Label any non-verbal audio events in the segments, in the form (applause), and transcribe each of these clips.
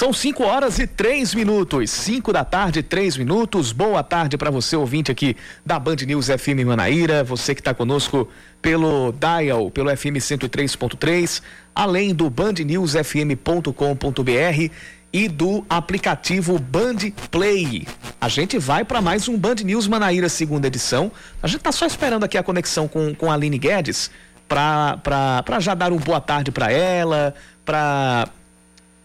São 5 horas e 3 minutos. 5 da tarde, 3 minutos. Boa tarde para você, ouvinte aqui da Band News FM Manaíra. Você que está conosco pelo Dial, pelo FM 103.3, além do bandnewsfm.com.br e do aplicativo Band Play. A gente vai para mais um Band News Manaíra segunda edição. A gente tá só esperando aqui a conexão com, com a Aline Guedes para já dar uma boa tarde para ela, para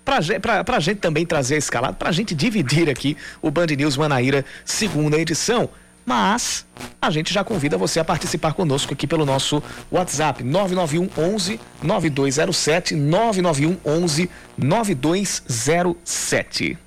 para a gente também trazer a escalada, para a gente dividir aqui o Band News Manaíra, segunda edição. Mas a gente já convida você a participar conosco aqui pelo nosso WhatsApp 991 11 9207 991 11 9207.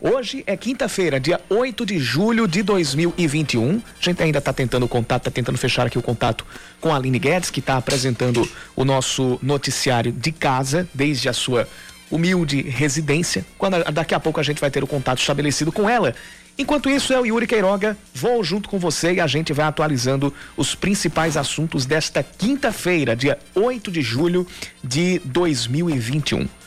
Hoje é quinta-feira, dia 8 de julho de 2021. A gente ainda está tentando contato, está tentando fechar aqui o contato com a Aline Guedes, que está apresentando o nosso noticiário de casa, desde a sua humilde residência. Quando daqui a pouco a gente vai ter o contato estabelecido com ela. Enquanto isso, eu, Yuri Queiroga, vou junto com você e a gente vai atualizando os principais assuntos desta quinta-feira, dia 8 de julho de 2021.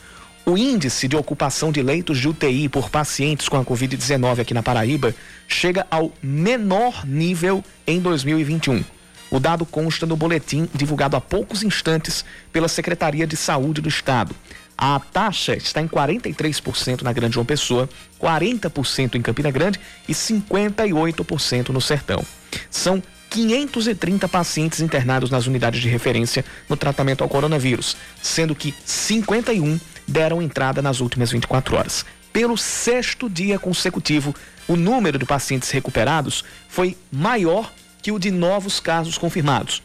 O índice de ocupação de leitos de UTI por pacientes com a Covid-19 aqui na Paraíba chega ao menor nível em 2021. O dado consta no boletim divulgado há poucos instantes pela Secretaria de Saúde do Estado. A taxa está em 43% na Grande João Pessoa, 40% em Campina Grande e 58% no Sertão. São 530 pacientes internados nas unidades de referência no tratamento ao coronavírus, sendo que 51 deram entrada nas últimas 24 horas. Pelo sexto dia consecutivo, o número de pacientes recuperados foi maior que o de novos casos confirmados.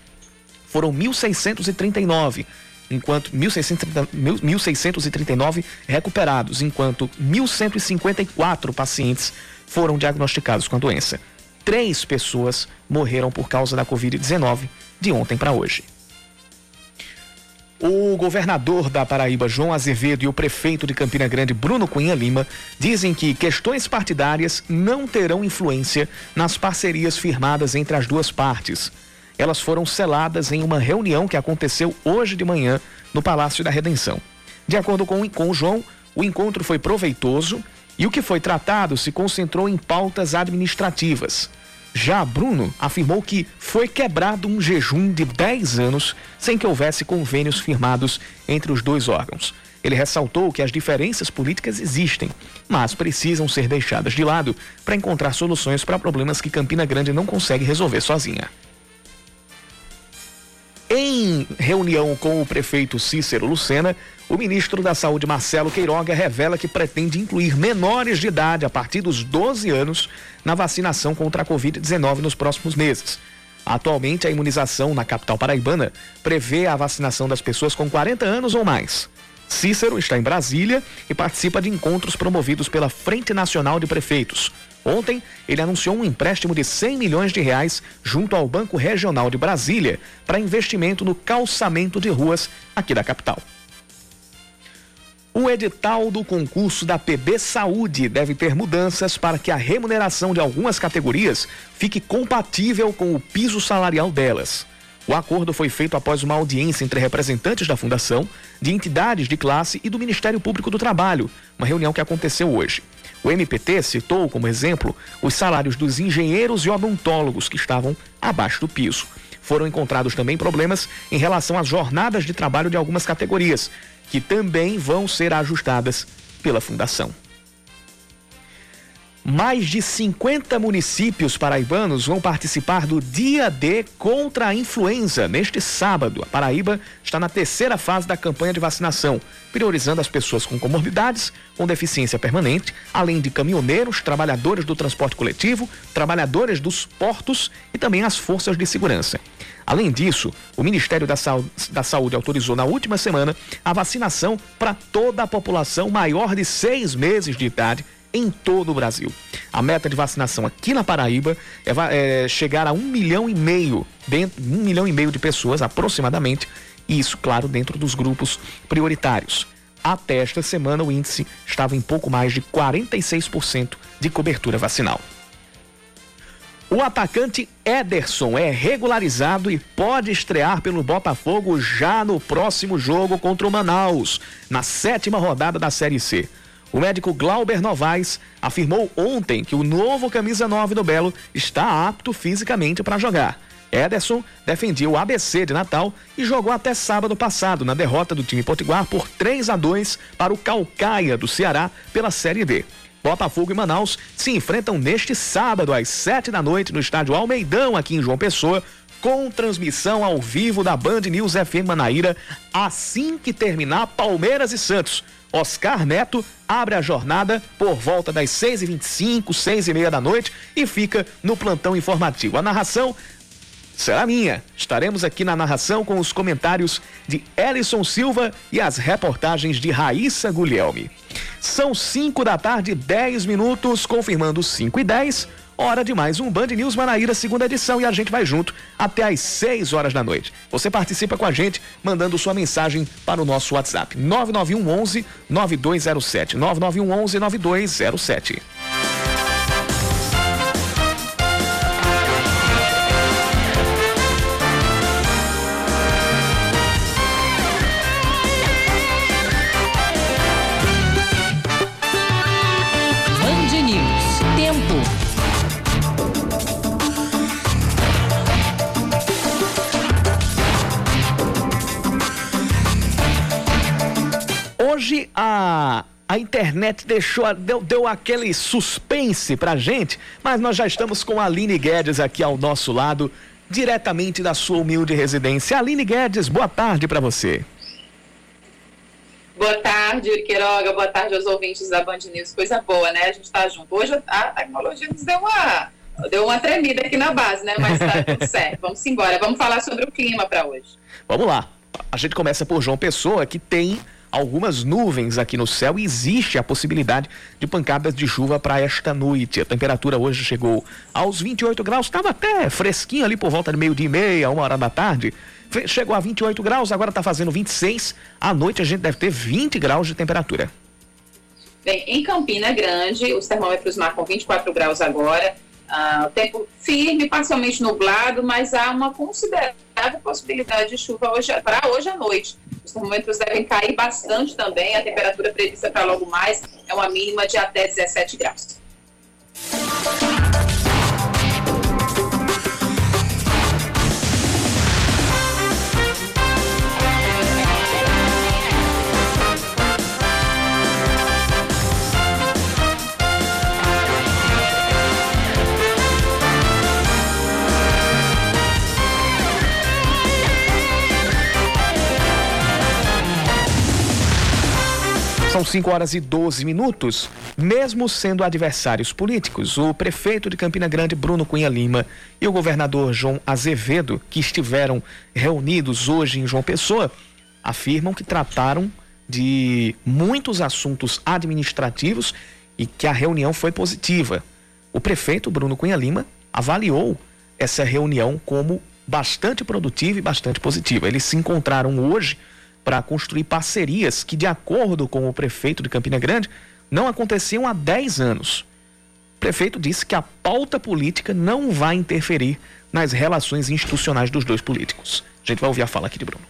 Foram 1.639, enquanto 1.639 recuperados, enquanto 1.154 pacientes foram diagnosticados com a doença. Três pessoas morreram por causa da Covid-19 de ontem para hoje. O governador da Paraíba, João Azevedo, e o prefeito de Campina Grande, Bruno Cunha Lima, dizem que questões partidárias não terão influência nas parcerias firmadas entre as duas partes. Elas foram seladas em uma reunião que aconteceu hoje de manhã no Palácio da Redenção. De acordo com, o João, o encontro foi proveitoso e o que foi tratado se concentrou em pautas administrativas. Já Bruno afirmou que foi quebrado um jejum de 10 anos sem que houvesse convênios firmados entre os dois órgãos. Ele ressaltou que as diferenças políticas existem, mas precisam ser deixadas de lado para encontrar soluções para problemas que Campina Grande não consegue resolver sozinha. Em reunião com o prefeito Cícero Lucena, o ministro da Saúde Marcelo Queiroga revela que pretende incluir menores de idade a partir dos 12 anos na vacinação contra a Covid-19 nos próximos meses. Atualmente, a imunização na capital paraibana prevê a vacinação das pessoas com 40 anos ou mais. Cícero está em Brasília e participa de encontros promovidos pela Frente Nacional de Prefeitos. Ontem, ele anunciou um empréstimo de 100 milhões de reais junto ao Banco Regional de Brasília para investimento no calçamento de ruas aqui da capital. O edital do concurso da PB Saúde deve ter mudanças para que a remuneração de algumas categorias fique compatível com o piso salarial delas. O acordo foi feito após uma audiência entre representantes da Fundação, de entidades de classe e do Ministério Público do Trabalho, uma reunião que aconteceu hoje. O MPT citou como exemplo os salários dos engenheiros e odontólogos que estavam abaixo do piso. Foram encontrados também problemas em relação às jornadas de trabalho de algumas categorias, que também vão ser ajustadas pela Fundação. Mais de 50 municípios paraibanos vão participar do Dia D contra a influenza neste sábado. A Paraíba está na terceira fase da campanha de vacinação, priorizando as pessoas com comorbidades, com deficiência permanente, além de caminhoneiros, trabalhadores do transporte coletivo, trabalhadores dos portos e também as forças de segurança. Além disso, o Ministério da Saúde, da Saúde autorizou na última semana a vacinação para toda a população maior de seis meses de idade em todo o Brasil. A meta de vacinação aqui na Paraíba é, é chegar a um milhão e meio, dentro, um milhão e meio de pessoas aproximadamente, e isso, claro, dentro dos grupos prioritários. Até esta semana, o índice estava em pouco mais de 46% de cobertura vacinal. O atacante Ederson é regularizado e pode estrear pelo Botafogo já no próximo jogo contra o Manaus, na sétima rodada da Série C. O médico Glauber Novaes afirmou ontem que o novo camisa 9 do Belo está apto fisicamente para jogar. Ederson defendia o ABC de Natal e jogou até sábado passado na derrota do time potiguar por 3 a 2 para o Calcaia do Ceará pela Série D. Botafogo e Manaus se enfrentam neste sábado às 7 da noite no estádio Almeidão aqui em João Pessoa com transmissão ao vivo da Band News FM Manaíra assim que terminar Palmeiras e Santos. Oscar Neto abre a jornada por volta das 6h25, 6 e meia da noite e fica no plantão informativo. A narração será minha. Estaremos aqui na narração com os comentários de Ellison Silva e as reportagens de Raíssa Guglielmi. São 5 da tarde, 10 minutos, confirmando 5 e 10. Hora de mais um Band News Manaíra, segunda edição, e a gente vai junto até às 6 horas da noite. Você participa com a gente mandando sua mensagem para o nosso WhatsApp: 991 11 9207. 991 11 9207. A internet deixou, deu, deu aquele suspense pra gente, mas nós já estamos com a Aline Guedes aqui ao nosso lado, diretamente da sua humilde residência. Aline Guedes, boa tarde para você. Boa tarde, Queiroga, boa tarde aos ouvintes da Band News. Coisa boa, né? A gente tá junto. Hoje a tecnologia nos deu uma, deu uma tremida aqui na base, né? Mas tá tudo (laughs) certo. Vamos embora. Vamos falar sobre o clima para hoje. Vamos lá. A gente começa por João Pessoa, que tem algumas nuvens aqui no céu e existe a possibilidade de pancadas de chuva para esta noite. A temperatura hoje chegou aos 28 graus, estava até fresquinho ali por volta de meio-dia e meia, uma hora da tarde. Chegou a 28 graus, agora está fazendo 26. À noite a gente deve ter 20 graus de temperatura. Bem, em Campina Grande, os termômetros marcam 24 graus agora. Uh, tempo firme, parcialmente nublado, mas há uma considerável possibilidade de chuva hoje, para hoje à noite. Os termômetros devem cair bastante também. A temperatura prevista para logo mais é uma mínima de até 17 graus. São 5 horas e 12 minutos. Mesmo sendo adversários políticos, o prefeito de Campina Grande, Bruno Cunha Lima, e o governador João Azevedo, que estiveram reunidos hoje em João Pessoa, afirmam que trataram de muitos assuntos administrativos e que a reunião foi positiva. O prefeito Bruno Cunha Lima avaliou essa reunião como bastante produtiva e bastante positiva. Eles se encontraram hoje para construir parcerias que, de acordo com o prefeito de Campina Grande, não aconteciam há 10 anos. O prefeito disse que a pauta política não vai interferir nas relações institucionais dos dois políticos. A gente vai ouvir a fala aqui de Bruno.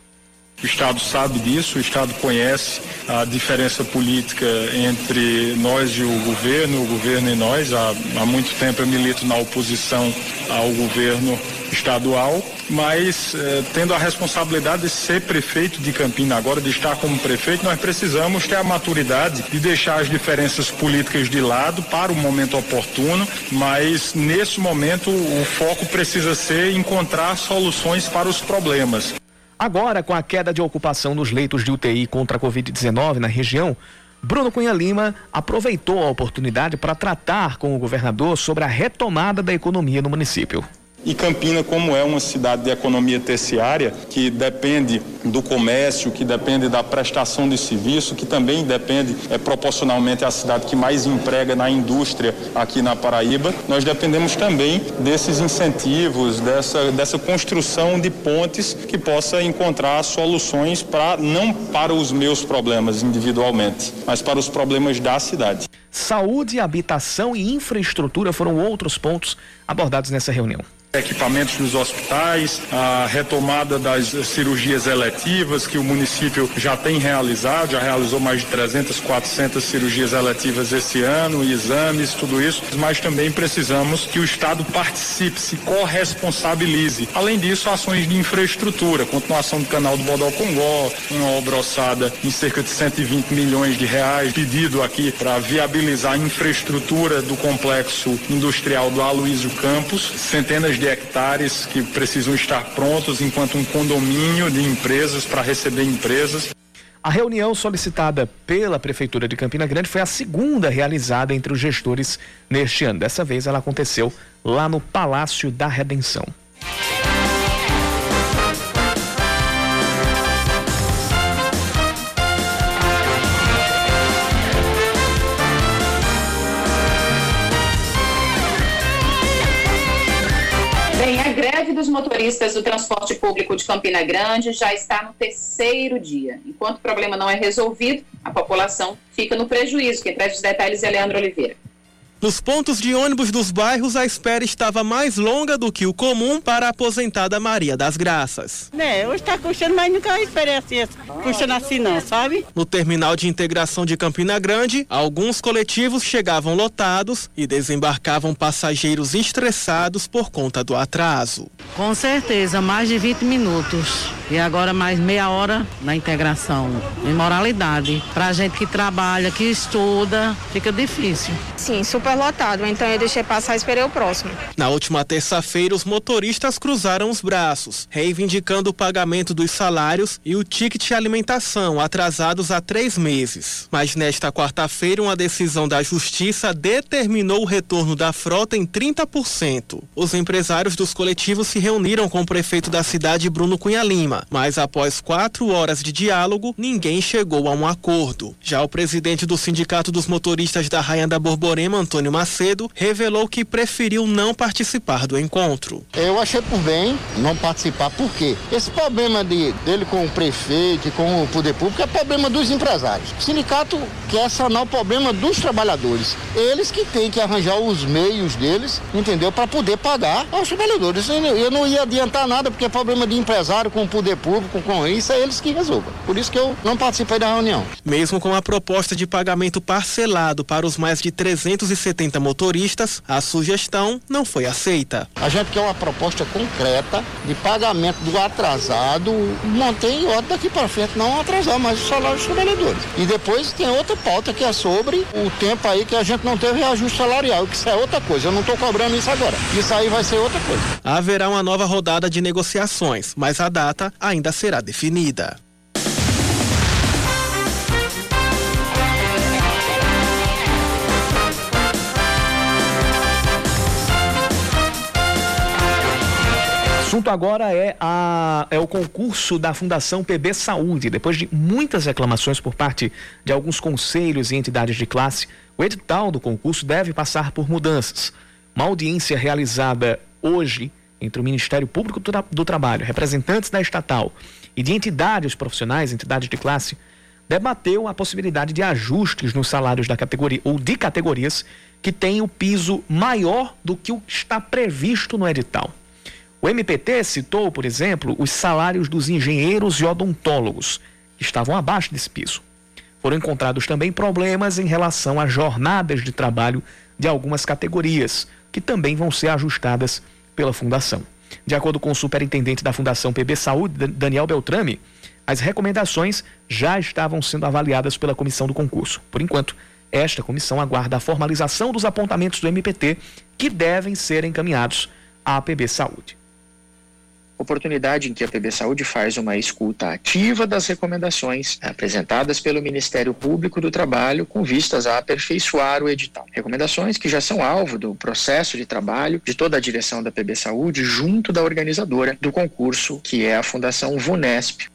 O Estado sabe disso, o Estado conhece a diferença política entre nós e o governo, o governo e nós. Há, há muito tempo eu milito na oposição ao governo estadual, mas eh, tendo a responsabilidade de ser prefeito de Campina agora, de estar como prefeito, nós precisamos ter a maturidade de deixar as diferenças políticas de lado para o momento oportuno, mas nesse momento o foco precisa ser encontrar soluções para os problemas. Agora, com a queda de ocupação nos leitos de UTI contra a Covid-19 na região, Bruno Cunha Lima aproveitou a oportunidade para tratar com o governador sobre a retomada da economia no município. E Campina, como é uma cidade de economia terciária, que depende do comércio, que depende da prestação de serviço, que também depende é, proporcionalmente à cidade que mais emprega na indústria aqui na Paraíba, nós dependemos também desses incentivos, dessa, dessa construção de pontes que possa encontrar soluções para não para os meus problemas individualmente, mas para os problemas da cidade. Saúde, habitação e infraestrutura foram outros pontos abordados nessa reunião equipamentos nos hospitais, a retomada das cirurgias eletivas que o município já tem realizado, já realizou mais de 300, 400 cirurgias eletivas esse ano, exames, tudo isso, mas também precisamos que o Estado participe, se corresponsabilize. Além disso, ações de infraestrutura, continuação do canal do Bodó Congó, uma obra em cerca de 120 milhões de reais, pedido aqui para viabilizar a infraestrutura do complexo industrial do Aloysio Campos, centenas de hectares que precisam estar prontos enquanto um condomínio de empresas para receber empresas. A reunião solicitada pela Prefeitura de Campina Grande foi a segunda realizada entre os gestores neste ano. Dessa vez ela aconteceu lá no Palácio da Redenção. Dos motoristas do transporte público de Campina Grande já está no terceiro dia. Enquanto o problema não é resolvido, a população fica no prejuízo. Quem traz os detalhes é Leandro Oliveira. Nos pontos de ônibus dos bairros, a espera estava mais longa do que o comum para a aposentada Maria das Graças. Né, hoje está custando, mas nunca esperei assim, custando assim não, sabe? No terminal de integração de Campina Grande, alguns coletivos chegavam lotados e desembarcavam passageiros estressados por conta do atraso. Com certeza, mais de 20 minutos. E agora mais meia hora na integração. Imoralidade. Pra gente que trabalha, que estuda, fica difícil. Sim, super lotado. Então eu deixei passar e esperei o próximo. Na última terça-feira, os motoristas cruzaram os braços, reivindicando o pagamento dos salários e o ticket de alimentação, atrasados há três meses. Mas nesta quarta-feira, uma decisão da Justiça determinou o retorno da frota em 30%. Os empresários dos coletivos se reuniram com o prefeito da cidade, Bruno Cunha Lima mas após quatro horas de diálogo, ninguém chegou a um acordo. Já o presidente do Sindicato dos Motoristas da Rainha da Borborema, Antônio Macedo, revelou que preferiu não participar do encontro. Eu achei por bem não participar, por quê? Esse problema de, dele com o prefeito e com o poder público é problema dos empresários. O sindicato quer sanar o problema dos trabalhadores. Eles que têm que arranjar os meios deles, entendeu? Para poder pagar aos trabalhadores. Eu não ia adiantar nada, porque é problema de empresário com o poder público com isso, é eles que resolvam. Por isso que eu não participei da reunião. Mesmo com a proposta de pagamento parcelado para os mais de 370 motoristas, a sugestão não foi aceita. A gente quer uma proposta concreta de pagamento do atrasado, mantém ordem daqui para frente, não atrasar mais o salário dos trabalhadores. E depois tem outra pauta que é sobre o tempo aí que a gente não teve reajuste salarial, que isso é outra coisa. Eu não estou cobrando isso agora. Isso aí vai ser outra coisa. Haverá uma nova rodada de negociações, mas a data ainda será definida. Assunto agora é, a, é o concurso da Fundação PB Saúde. Depois de muitas reclamações por parte de alguns conselhos e entidades de classe, o edital do concurso deve passar por mudanças. Uma audiência realizada hoje entre o Ministério Público do, Tra do Trabalho, representantes da estatal e de entidades profissionais, entidades de classe, debateu a possibilidade de ajustes nos salários da categoria ou de categorias que têm o piso maior do que o que está previsto no edital. O MPT citou, por exemplo, os salários dos engenheiros e odontólogos, que estavam abaixo desse piso. Foram encontrados também problemas em relação às jornadas de trabalho de algumas categorias, que também vão ser ajustadas pela Fundação. De acordo com o superintendente da Fundação PB Saúde, Daniel Beltrame, as recomendações já estavam sendo avaliadas pela comissão do concurso. Por enquanto, esta comissão aguarda a formalização dos apontamentos do MPT, que devem ser encaminhados à PB Saúde. Oportunidade em que a PB Saúde faz uma escuta ativa das recomendações apresentadas pelo Ministério Público do Trabalho com vistas a aperfeiçoar o edital. Recomendações que já são alvo do processo de trabalho de toda a direção da PB Saúde junto da organizadora do concurso, que é a Fundação VUNESP,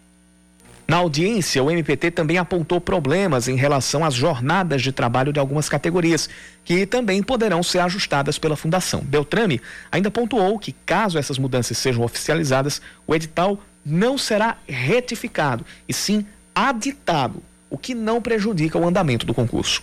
na audiência, o MPT também apontou problemas em relação às jornadas de trabalho de algumas categorias, que também poderão ser ajustadas pela Fundação. Beltrame ainda pontuou que, caso essas mudanças sejam oficializadas, o edital não será retificado, e sim aditado, o que não prejudica o andamento do concurso.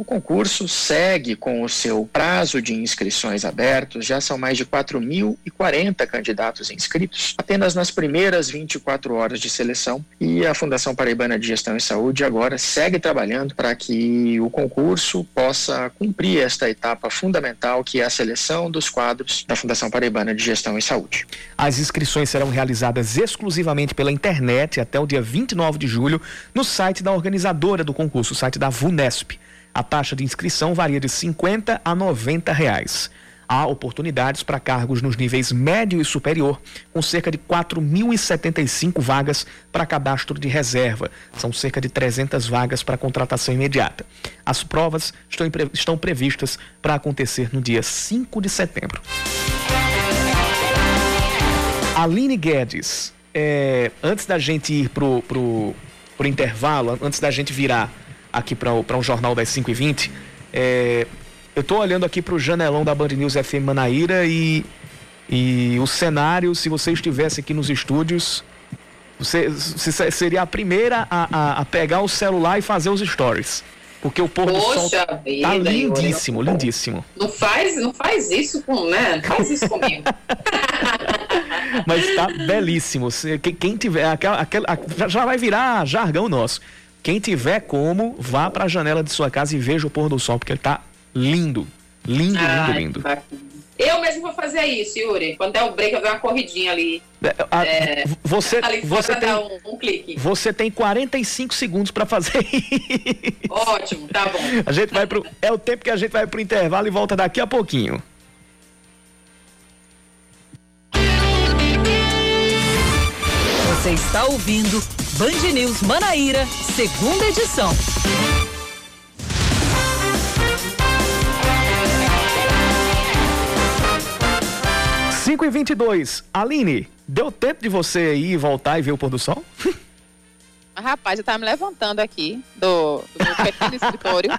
O concurso segue com o seu prazo de inscrições abertos, já são mais de 4.040 candidatos inscritos, apenas nas primeiras 24 horas de seleção. E a Fundação Paraibana de Gestão e Saúde agora segue trabalhando para que o concurso possa cumprir esta etapa fundamental, que é a seleção dos quadros da Fundação Paraibana de Gestão e Saúde. As inscrições serão realizadas exclusivamente pela internet até o dia 29 de julho no site da organizadora do concurso, o site da VUNESP. A taxa de inscrição varia de 50 a 90 reais. Há oportunidades para cargos nos níveis médio e superior, com cerca de 4.075 vagas para cadastro de reserva. São cerca de 300 vagas para contratação imediata. As provas estão, estão previstas para acontecer no dia 5 de setembro. Aline Guedes, é, antes da gente ir pro, pro, pro intervalo, antes da gente virar aqui para um jornal das 5 e 20 é, eu estou olhando aqui para o janelão da Band News FM Manaíra e, e o cenário, se você estivesse aqui nos estúdios, você, você seria a primeira a, a, a, pegar o celular e fazer os stories. Porque o pôr do sol tá vida, lindíssimo, não, lindíssimo. Não faz, não faz isso com, né? Não faz isso comigo. (laughs) Mas tá belíssimo. Quem, quem tiver, aquela, aquela, já vai virar jargão nosso. Quem tiver como, vá para a janela de sua casa e veja o pôr do sol, porque ele tá lindo. Lindo, lindo, lindo. Eu mesmo vou fazer isso, Yuri. Quando der o break, eu dou uma corridinha ali. É, a, é, você ali você tem um, um, clique. Você tem 45 segundos para fazer (laughs) isso. Ótimo, tá bom. A gente vai pro, é o tempo que a gente vai pro intervalo e volta daqui a pouquinho. Você está ouvindo Band News Manaíra, segunda edição. Cinco e vinte e dois. Aline, deu tempo de você ir voltar e ver o pôr do sol? Rapaz, eu tava me levantando aqui do, do meu pequeno (laughs) escritório.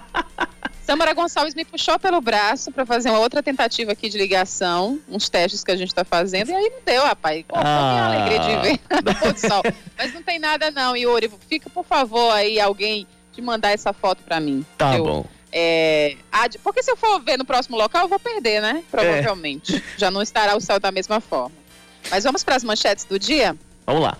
Samara Gonçalves me puxou pelo braço para fazer uma outra tentativa aqui de ligação, uns testes que a gente está fazendo, e aí não deu, rapaz. Pô, ah. alegria de ver (laughs) do sol. Mas não tem nada não, Yuri. Fica, por favor, aí alguém de mandar essa foto para mim. Tá eu, bom. É, porque se eu for ver no próximo local, eu vou perder, né? Provavelmente. É. Já não estará o céu da mesma forma. Mas vamos para as manchetes do dia? Vamos lá.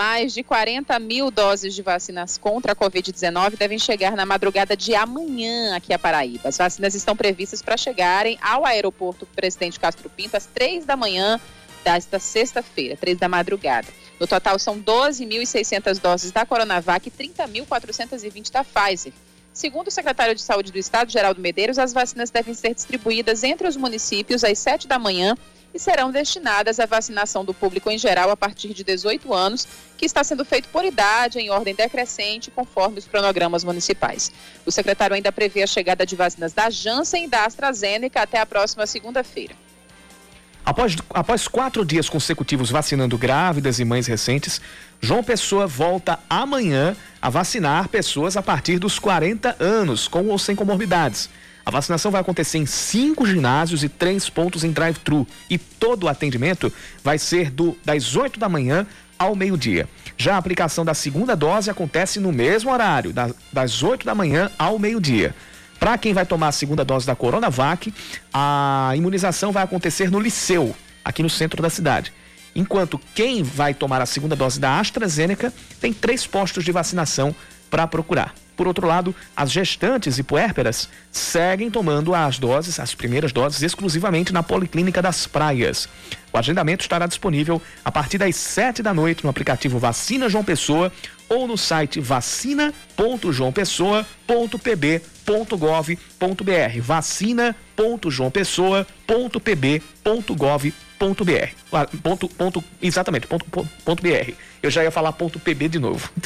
Mais de 40 mil doses de vacinas contra a Covid-19 devem chegar na madrugada de amanhã aqui a Paraíba. As vacinas estão previstas para chegarem ao aeroporto Presidente Castro Pinto às três da manhã desta sexta-feira, três da madrugada. No total, são 12.600 doses da Coronavac e 30.420 da Pfizer. Segundo o secretário de Saúde do Estado, Geraldo Medeiros, as vacinas devem ser distribuídas entre os municípios às 7 da manhã e serão destinadas à vacinação do público em geral a partir de 18 anos, que está sendo feito por idade, em ordem decrescente, conforme os cronogramas municipais. O secretário ainda prevê a chegada de vacinas da Janssen e da AstraZeneca até a próxima segunda-feira. Após, após quatro dias consecutivos vacinando grávidas e mães recentes, João Pessoa volta amanhã a vacinar pessoas a partir dos 40 anos, com ou sem comorbidades. A vacinação vai acontecer em cinco ginásios e três pontos em drive-thru. E todo o atendimento vai ser do, das 8 da manhã ao meio-dia. Já a aplicação da segunda dose acontece no mesmo horário, da, das 8 da manhã ao meio-dia. Para quem vai tomar a segunda dose da Coronavac, a imunização vai acontecer no Liceu, aqui no centro da cidade. Enquanto quem vai tomar a segunda dose da AstraZeneca tem três postos de vacinação para procurar. Por outro lado, as gestantes e puérperas seguem tomando as doses, as primeiras doses, exclusivamente na Policlínica das Praias. O agendamento estará disponível a partir das 7 da noite no aplicativo Vacina João Pessoa ou no site vacina.joaopessoa.pb.gov.br. vacina.joaopessoa.pb.gov.br Ah, ponto, ponto, exatamente, ponto, ponto, ponto BR. Eu já ia falar ponto PB de novo. (laughs)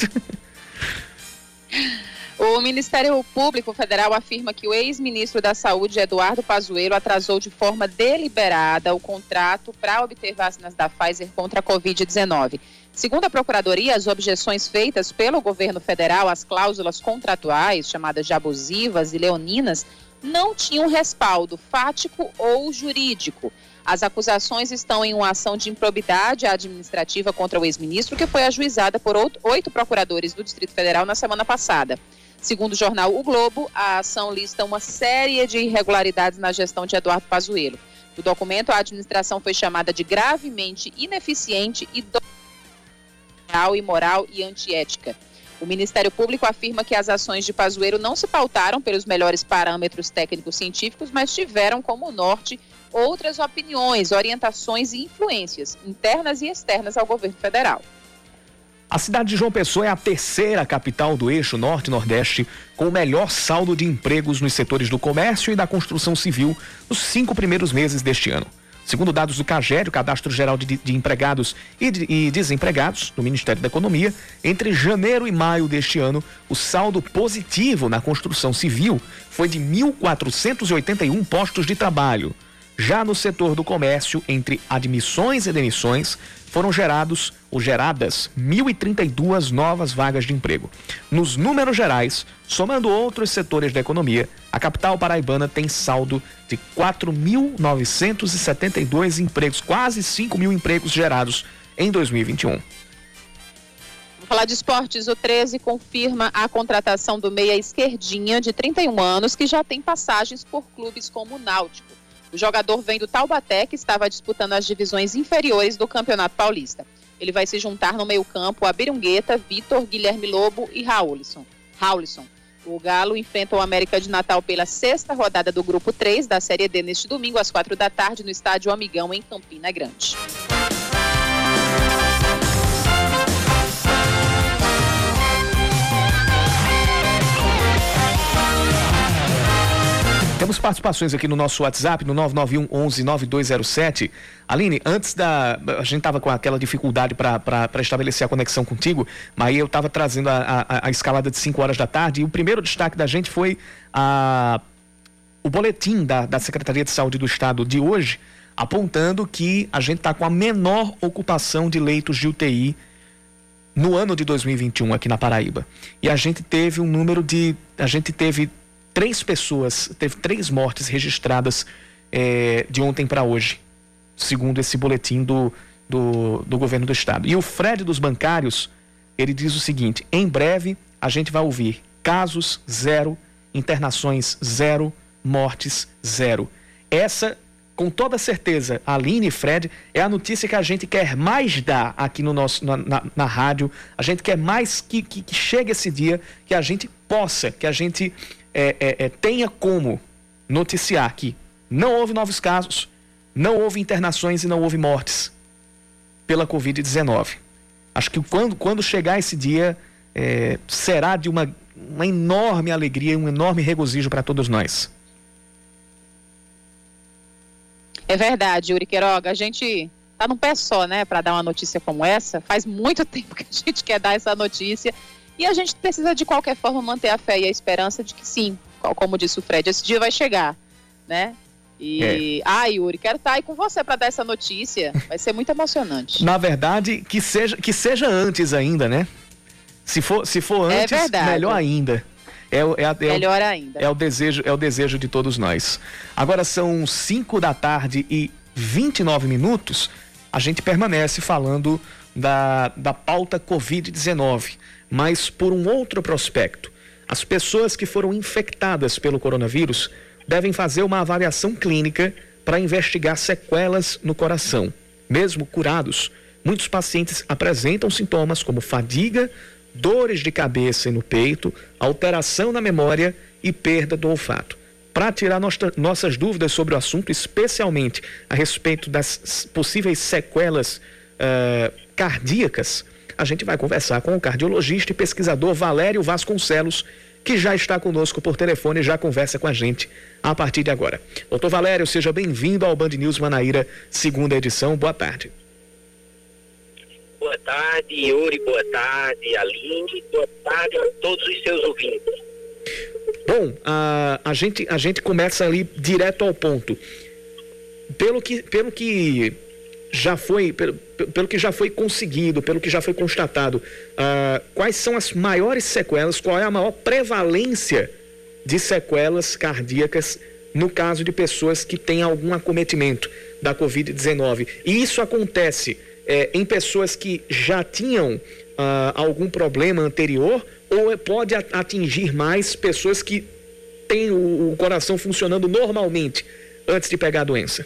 O Ministério Público Federal afirma que o ex-ministro da Saúde, Eduardo Pazuello, atrasou de forma deliberada o contrato para obter vacinas da Pfizer contra a Covid-19. Segundo a Procuradoria, as objeções feitas pelo governo federal às cláusulas contratuais, chamadas de abusivas e leoninas, não tinham respaldo fático ou jurídico. As acusações estão em uma ação de improbidade administrativa contra o ex-ministro, que foi ajuizada por oito procuradores do Distrito Federal na semana passada. Segundo o jornal O Globo, a ação lista uma série de irregularidades na gestão de Eduardo Pazuello. No documento, a administração foi chamada de gravemente ineficiente e e moral e antiética. O Ministério Público afirma que as ações de Pazuello não se pautaram pelos melhores parâmetros técnicos científicos, mas tiveram como norte outras opiniões, orientações e influências internas e externas ao governo federal. A cidade de João Pessoa é a terceira capital do eixo norte-nordeste com o melhor saldo de empregos nos setores do comércio e da construção civil nos cinco primeiros meses deste ano. Segundo dados do CAGED, o Cadastro Geral de, de Empregados e, de, e, Desempregados do Ministério da Economia, entre janeiro e maio deste ano, o saldo positivo na construção civil foi de 1.481 postos de trabalho, já no setor do comércio, entre admissões e demissões, foram gerados ou geradas 1.032 novas vagas de emprego. Nos números gerais, somando outros setores da economia, a capital paraibana tem saldo de 4.972 empregos, quase 5 mil empregos gerados em 2021. Vamos falar de esportes. O 13 confirma a contratação do meia esquerdinha de 31 anos, que já tem passagens por clubes como o Náutico. O jogador vem do Taubaté, que estava disputando as divisões inferiores do Campeonato Paulista. Ele vai se juntar no meio-campo a Birungueta, Vitor, Guilherme Lobo e Raulison. Raulison. O Galo enfrenta o América de Natal pela sexta rodada do Grupo 3 da Série D neste domingo, às quatro da tarde, no estádio Amigão, em Campina Grande. Temos participações aqui no nosso WhatsApp, no 991 11 9207. Aline, antes da. A gente estava com aquela dificuldade para estabelecer a conexão contigo, mas aí eu estava trazendo a, a, a, escalada de 5 horas da tarde e o primeiro destaque da gente foi a, o boletim da, da Secretaria de Saúde do Estado de hoje, apontando que a gente está com a menor ocupação de leitos de UTI no ano de 2021 aqui na Paraíba. E a gente teve um número de. A gente teve três pessoas, teve três mortes registradas é, de ontem para hoje, segundo esse boletim do, do, do governo do estado. E o Fred dos bancários, ele diz o seguinte: em breve a gente vai ouvir casos zero, internações zero, mortes zero. Essa, com toda certeza, Aline e Fred, é a notícia que a gente quer mais dar aqui no nosso, na, na, na rádio. A gente quer mais que, que, que chegue esse dia, que a gente possa, que a gente é, é, é, tenha como noticiar que não houve novos casos, não houve internações e não houve mortes pela Covid-19. Acho que quando, quando chegar esse dia, é, será de uma, uma enorme alegria, um enorme regozijo para todos nós. É verdade, Yuri Queiroga. A gente tá num pé só, né, para dar uma notícia como essa. Faz muito (laughs) tempo que a gente quer dar essa notícia e a gente precisa, de qualquer forma, manter a fé e a esperança de que sim, como disse o Fred, esse dia vai chegar, né? E, é. ah, Yuri, quero estar aí com você para dar essa notícia. Vai ser muito emocionante. (laughs) Na verdade, que seja, que seja antes ainda, né? Se for, se for é antes, é melhor ainda. É, é, é, melhor ainda. É o desejo, é o desejo de todos nós. Agora são 5 da tarde e 29 minutos. A gente permanece falando da, da pauta Covid-19 mas por um outro prospecto. As pessoas que foram infectadas pelo coronavírus devem fazer uma avaliação clínica para investigar sequelas no coração. Mesmo curados, muitos pacientes apresentam sintomas como fadiga, dores de cabeça e no peito, alteração na memória e perda do olfato. Para tirar nossas dúvidas sobre o assunto, especialmente a respeito das possíveis sequelas uh, cardíacas, a gente vai conversar com o cardiologista e pesquisador Valério Vasconcelos, que já está conosco por telefone e já conversa com a gente a partir de agora. Doutor Valério, seja bem-vindo ao Band News Manaíra, segunda edição. Boa tarde. Boa tarde, Yuri. Boa tarde, Aline. Boa tarde a todos os seus ouvintes. Bom, a, a, gente, a gente começa ali direto ao ponto. Pelo que, pelo que já foi, pelo, pelo que já foi conseguido, pelo que já foi constatado, uh, quais são as maiores sequelas, qual é a maior prevalência de sequelas cardíacas no caso de pessoas que têm algum acometimento da Covid-19. E isso acontece é, em pessoas que já tinham uh, algum problema anterior ou pode atingir mais pessoas que têm o, o coração funcionando normalmente antes de pegar a doença?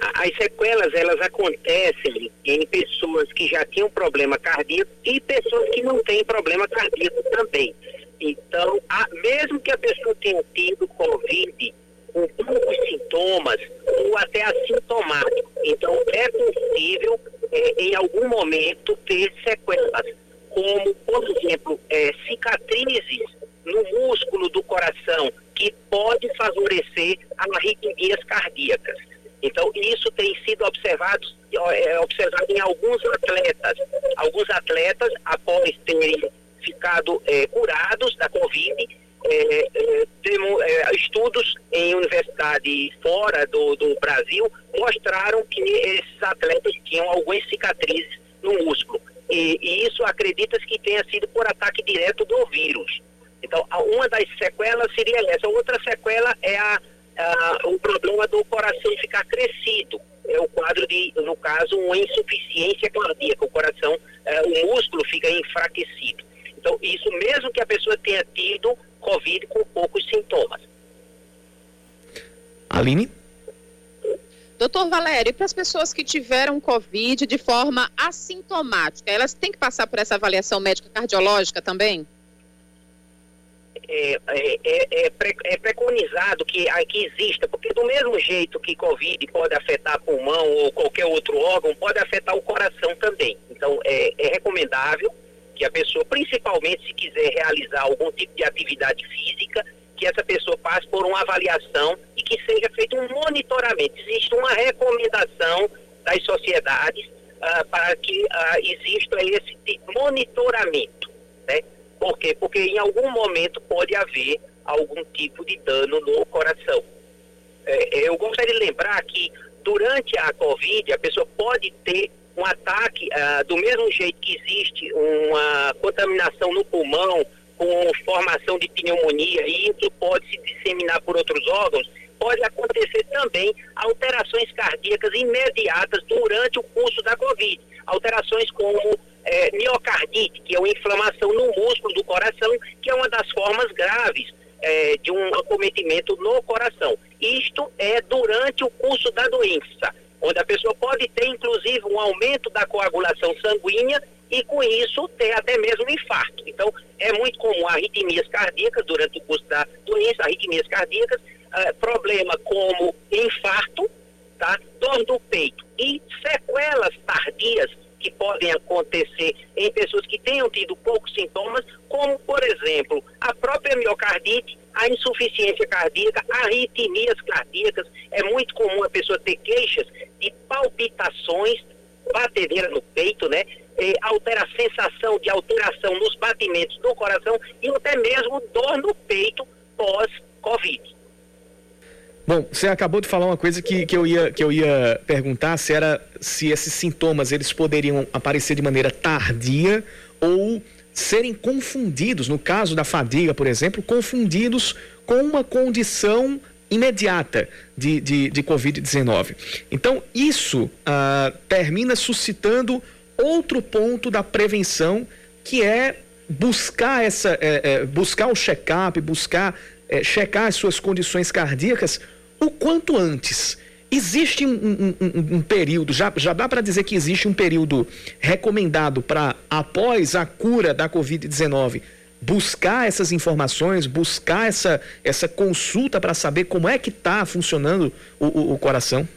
As sequelas elas acontecem em pessoas que já tinham problema cardíaco e pessoas que não têm problema cardíaco também. Então, a, mesmo que a pessoa tenha tido Covid com poucos sintomas ou até assintomático, então é possível é, em algum momento ter sequelas, como, por exemplo, é, cicatrizes no músculo do coração que pode favorecer arritmias cardíacas. Então, isso tem sido observado, é, observado em alguns atletas. Alguns atletas, após terem ficado é, curados da Covid, é, é, é, estudos em universidades fora do, do Brasil mostraram que esses atletas tinham algumas cicatrizes no músculo. E, e isso acredita-se que tenha sido por ataque direto do vírus. Então, uma das sequelas seria essa. Outra sequela é a ah, o problema do coração ficar crescido. É o quadro de, no caso, uma insuficiência cardíaca. O coração, ah, o músculo fica enfraquecido. Então, isso mesmo que a pessoa tenha tido Covid com poucos sintomas. Aline? Doutor Valério, e para as pessoas que tiveram Covid de forma assintomática, elas têm que passar por essa avaliação médica cardiológica também? É, é, é, é, é preconizado que, que exista, porque do mesmo jeito que Covid pode afetar pulmão ou qualquer outro órgão, pode afetar o coração também. Então, é, é recomendável que a pessoa, principalmente se quiser realizar algum tipo de atividade física, que essa pessoa passe por uma avaliação e que seja feito um monitoramento. Existe uma recomendação das sociedades uh, para que uh, exista esse monitoramento, né? Por quê? Porque em algum momento pode haver algum tipo de dano no coração. É, eu gostaria de lembrar que durante a Covid a pessoa pode ter um ataque ah, do mesmo jeito que existe uma contaminação no pulmão com formação de pneumonia e isso pode se disseminar por outros órgãos, pode acontecer também alterações cardíacas imediatas durante o curso da Covid. Alterações como é, miocardite, que é uma inflamação no músculo do coração, que é uma das formas graves é, de um acometimento no coração. Isto é durante o curso da doença, onde a pessoa pode ter, inclusive, um aumento da coagulação sanguínea e, com isso, ter até mesmo infarto. Então, é muito comum arritmias cardíacas durante o curso da doença, arritmias cardíacas, é, problema como infarto, tá? dor do peito e sequelas tardias que podem acontecer em pessoas que tenham tido poucos sintomas, como, por exemplo, a própria miocardite, a insuficiência cardíaca, arritmias cardíacas. É muito comum a pessoa ter queixas de palpitações, batedeira no peito, né? É, altera a sensação de alteração nos batimentos do coração e até mesmo dor no peito pós-Covid. Bom, você acabou de falar uma coisa que, que, eu, ia, que eu ia perguntar se era se esses sintomas eles poderiam aparecer de maneira tardia ou serem confundidos, no caso da fadiga, por exemplo, confundidos com uma condição imediata de, de, de Covid-19. Então, isso ah, termina suscitando outro ponto da prevenção, que é buscar essa, é, é, buscar o check-up, buscar é, checar as suas condições cardíacas o quanto antes. Existe um, um, um, um período, já, já dá para dizer que existe um período recomendado para, após a cura da Covid-19, buscar essas informações, buscar essa, essa consulta para saber como é que está funcionando o, o, o, coração?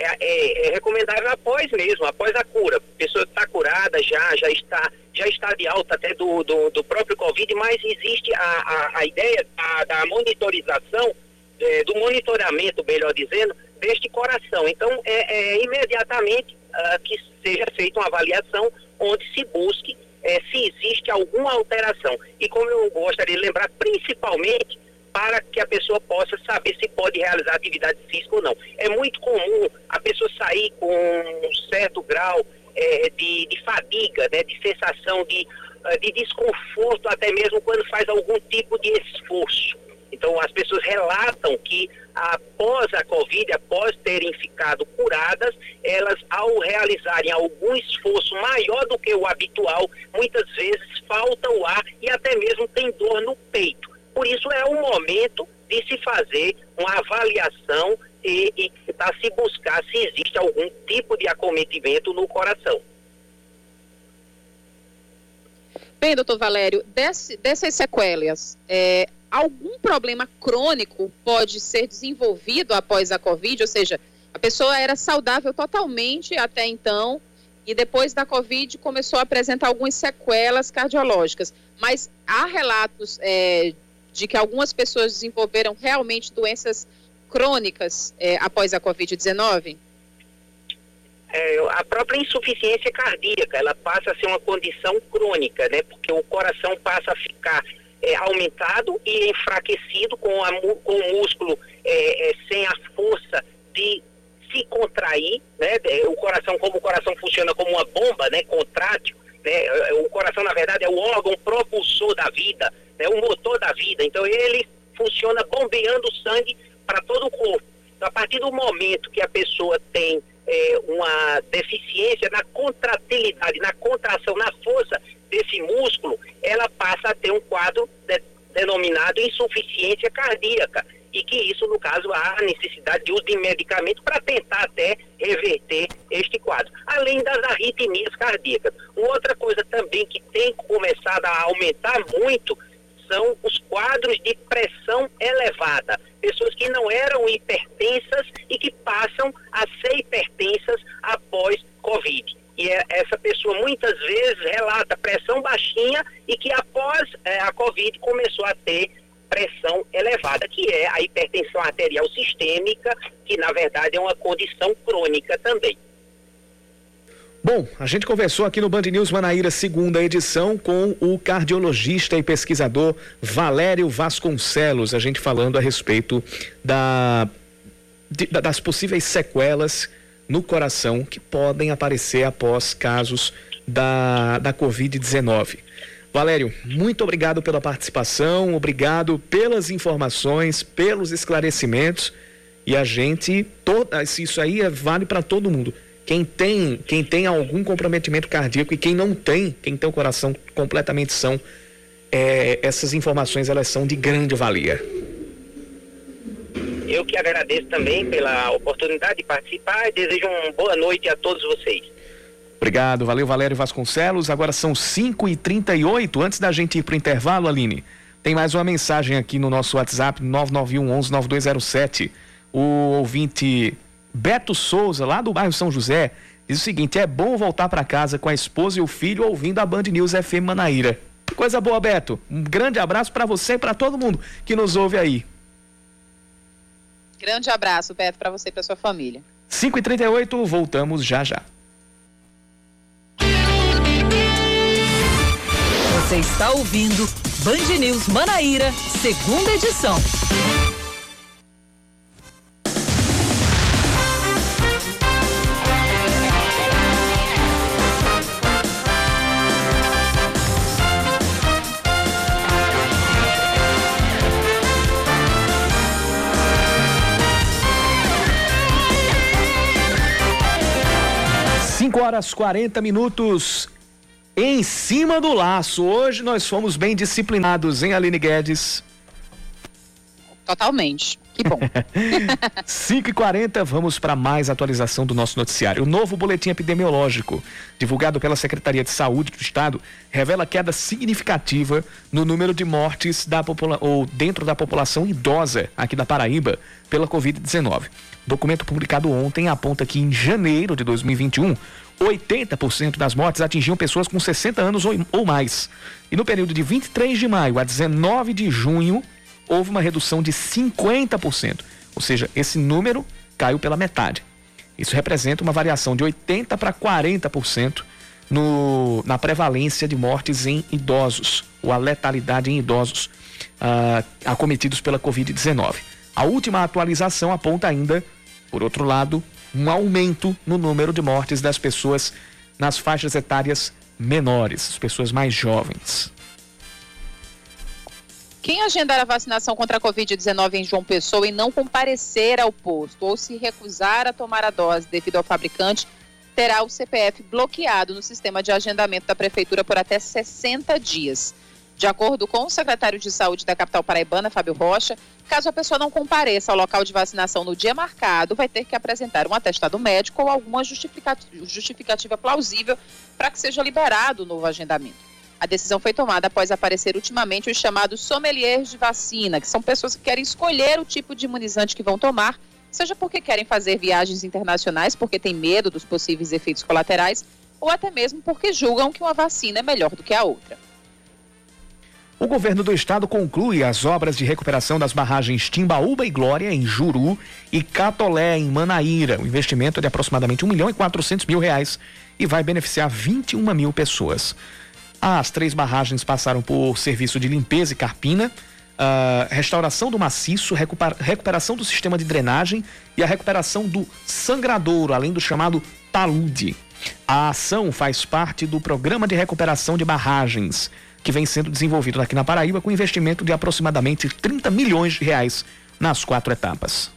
é, é, é, recomendável após mesmo, após a cura. A pessoa está curada já, já está, já está de alta até do, do, do próprio Covid, mas existe a, a, a ideia da, da monitorização, é, do monitoramento, melhor dizendo, deste coração. Então, é, é imediatamente uh, que seja feita uma avaliação onde se busque é, se existe alguma alteração. E como eu gostaria de lembrar, principalmente para que a pessoa possa saber se pode realizar atividade física ou não. É muito comum a pessoa sair com um certo grau é, de, de, fadiga, né, de sensação de, eh, de desconforto, até mesmo quando faz algum tipo de esforço. Então, as pessoas relatam que após a Covid, após terem ficado curadas, elas, ao realizarem algum esforço maior do que o habitual, muitas vezes falta o ar e até mesmo tem dor no peito. Por isso, é o momento de se fazer uma avaliação e, e tentar se buscar se existe algum tipo de acometimento no coração. Bem, doutor Valério, desse, dessas sequelas, é, algum problema crônico pode ser desenvolvido após a Covid? Ou seja, a pessoa era saudável totalmente até então e depois da Covid começou a apresentar algumas sequelas cardiológicas. Mas há relatos é, de que algumas pessoas desenvolveram realmente doenças crônicas é, após a Covid-19? É, a própria insuficiência cardíaca, ela passa a ser uma condição crônica, né? Porque o coração passa a ficar é, aumentado e enfraquecido com, a, com o músculo é, é, sem a força de se contrair, né? É, o coração, como o coração funciona como uma bomba, né? Contrátil, né? É, o coração, na verdade, é o órgão propulsor da vida, né? o motor da vida. Então, ele funciona bombeando sangue para todo o corpo. Então, a partir do momento que a pessoa tem é, uma deficiência na contratilidade, na contração, na força desse músculo, ela passa a ter um quadro de, denominado insuficiência cardíaca. E que isso, no caso, há necessidade de uso de medicamento para tentar até reverter este quadro. Além das arritmias cardíacas. Outra coisa também que tem começado a aumentar muito são os quadros de pressão elevada. Pessoas que não eram hipertensas e que passam a ser hipertensas após Covid. E é, essa pessoa muitas vezes relata pressão baixinha e que após é, a Covid começou a ter pressão elevada, que é a hipertensão arterial sistêmica, que na verdade é uma condição crônica também. Bom, a gente conversou aqui no Band News Manaíra, segunda edição, com o cardiologista e pesquisador Valério Vasconcelos, a gente falando a respeito da, de, das possíveis sequelas no coração que podem aparecer após casos da, da Covid-19. Valério, muito obrigado pela participação, obrigado pelas informações, pelos esclarecimentos. E a gente, todo, isso aí é, vale para todo mundo quem tem, quem tem algum comprometimento cardíaco e quem não tem, quem tem o coração completamente são, é, essas informações elas são de grande valia. Eu que agradeço também pela oportunidade de participar e desejo uma boa noite a todos vocês. Obrigado, valeu Valério Vasconcelos. Agora são 5 e 38 Antes da gente ir para o intervalo, Aline, tem mais uma mensagem aqui no nosso WhatsApp 991 11 9207. O ouvinte Beto Souza, lá do bairro São José, diz o seguinte: é bom voltar para casa com a esposa e o filho ouvindo a Band News FM Manaíra. Coisa boa, Beto. Um grande abraço para você e para todo mundo que nos ouve aí. Grande abraço, Beto, para você e para sua família. 5h38, voltamos já já. Você está ouvindo Band News Manaíra, segunda edição. Horas 40 minutos em cima do laço. Hoje nós fomos bem disciplinados, hein, Aline Guedes? Totalmente. Que bom. (laughs) 5h40, vamos para mais atualização do nosso noticiário. O novo boletim epidemiológico, divulgado pela Secretaria de Saúde do Estado, revela queda significativa no número de mortes da popula ou dentro da população idosa aqui da Paraíba pela Covid-19. Documento publicado ontem aponta que em janeiro de 2021, 80% das mortes atingiam pessoas com 60 anos ou, ou mais. E no período de 23 de maio a 19 de junho, houve uma redução de 50%. Ou seja, esse número caiu pela metade. Isso representa uma variação de 80% para 40% no, na prevalência de mortes em idosos, ou a letalidade em idosos uh, acometidos pela Covid-19. A última atualização aponta ainda, por outro lado, um aumento no número de mortes das pessoas nas faixas etárias menores, as pessoas mais jovens. Quem agendar a vacinação contra a Covid-19 em João Pessoa e não comparecer ao posto ou se recusar a tomar a dose devido ao fabricante, terá o CPF bloqueado no sistema de agendamento da Prefeitura por até 60 dias. De acordo com o secretário de Saúde da capital paraibana, Fábio Rocha, caso a pessoa não compareça ao local de vacinação no dia marcado, vai ter que apresentar um atestado médico ou alguma justificativa, plausível para que seja liberado o novo agendamento. A decisão foi tomada após aparecer ultimamente os chamados sommeliers de vacina, que são pessoas que querem escolher o tipo de imunizante que vão tomar, seja porque querem fazer viagens internacionais, porque têm medo dos possíveis efeitos colaterais, ou até mesmo porque julgam que uma vacina é melhor do que a outra. O governo do estado conclui as obras de recuperação das barragens Timbaúba e Glória em Juru e Catolé em Manaíra. O investimento é de aproximadamente 1 milhão e 400 mil reais e vai beneficiar 21 mil pessoas. As três barragens passaram por serviço de limpeza e carpina, uh, restauração do maciço, recuperação do sistema de drenagem e a recuperação do sangradouro, além do chamado talude. A ação faz parte do programa de recuperação de barragens, que vem sendo desenvolvido aqui na Paraíba com investimento de aproximadamente 30 milhões de reais nas quatro etapas.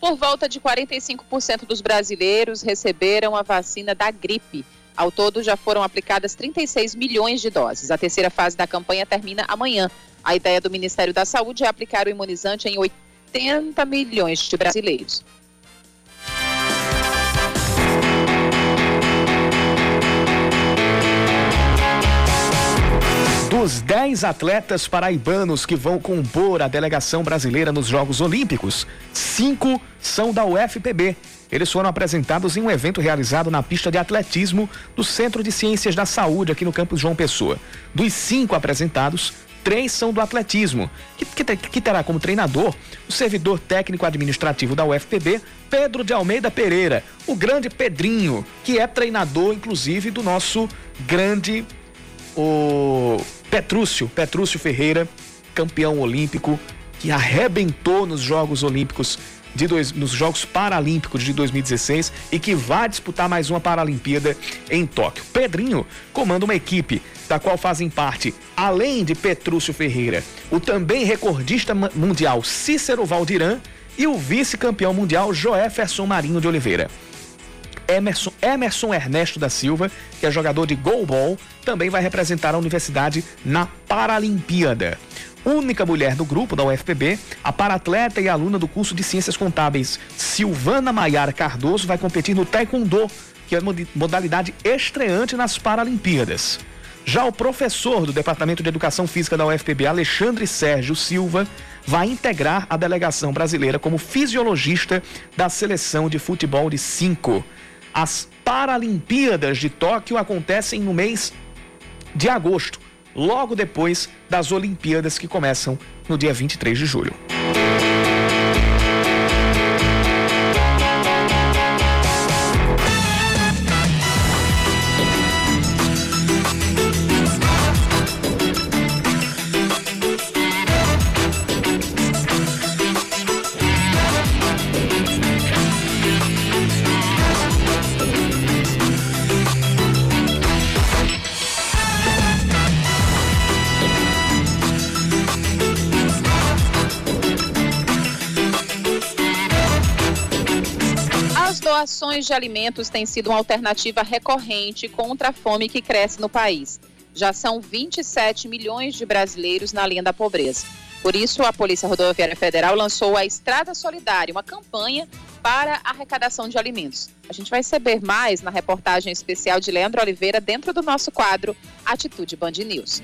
Por volta de 45% dos brasileiros receberam a vacina da gripe. Ao todo, já foram aplicadas 36 milhões de doses. A terceira fase da campanha termina amanhã. A ideia do Ministério da Saúde é aplicar o imunizante em 80 milhões de brasileiros. Dos 10 atletas paraibanos que vão compor a delegação brasileira nos Jogos Olímpicos, cinco são da UFPB eles foram apresentados em um evento realizado na pista de atletismo do Centro de Ciências da Saúde, aqui no campus João Pessoa. Dos cinco apresentados, três são do atletismo, que, que, que, terá como treinador o servidor técnico administrativo da UFPB, Pedro de Almeida Pereira, o grande Pedrinho, que é treinador, inclusive, do nosso grande o Petrúcio, Petrúcio Ferreira, campeão olímpico, que arrebentou nos Jogos Olímpicos de dois, nos Jogos Paralímpicos de 2016 e que vai disputar mais uma Paralimpíada em Tóquio. Pedrinho comanda uma equipe da qual fazem parte, além de Petrúcio Ferreira, o também recordista mundial Cícero Valdiran e o vice-campeão mundial Joéferson Marinho de Oliveira. Emerson, Emerson Ernesto da Silva, que é jogador de goalball, também vai representar a universidade na Paralimpíada única mulher do grupo da UFPB, a paratleta e aluna do curso de Ciências Contábeis Silvana Maiara Cardoso vai competir no Taekwondo, que é modalidade estreante nas Paralimpíadas. Já o professor do Departamento de Educação Física da UFPB, Alexandre Sérgio Silva, vai integrar a delegação brasileira como fisiologista da seleção de futebol de 5. As Paralimpíadas de Tóquio acontecem no mês de agosto logo depois das Olimpíadas que começam no dia 23 de julho. Doações de alimentos têm sido uma alternativa recorrente contra a fome que cresce no país. Já são 27 milhões de brasileiros na linha da pobreza. Por isso, a Polícia Rodoviária Federal lançou a Estrada Solidária, uma campanha para arrecadação de alimentos. A gente vai saber mais na reportagem especial de Leandro Oliveira dentro do nosso quadro Atitude Band News.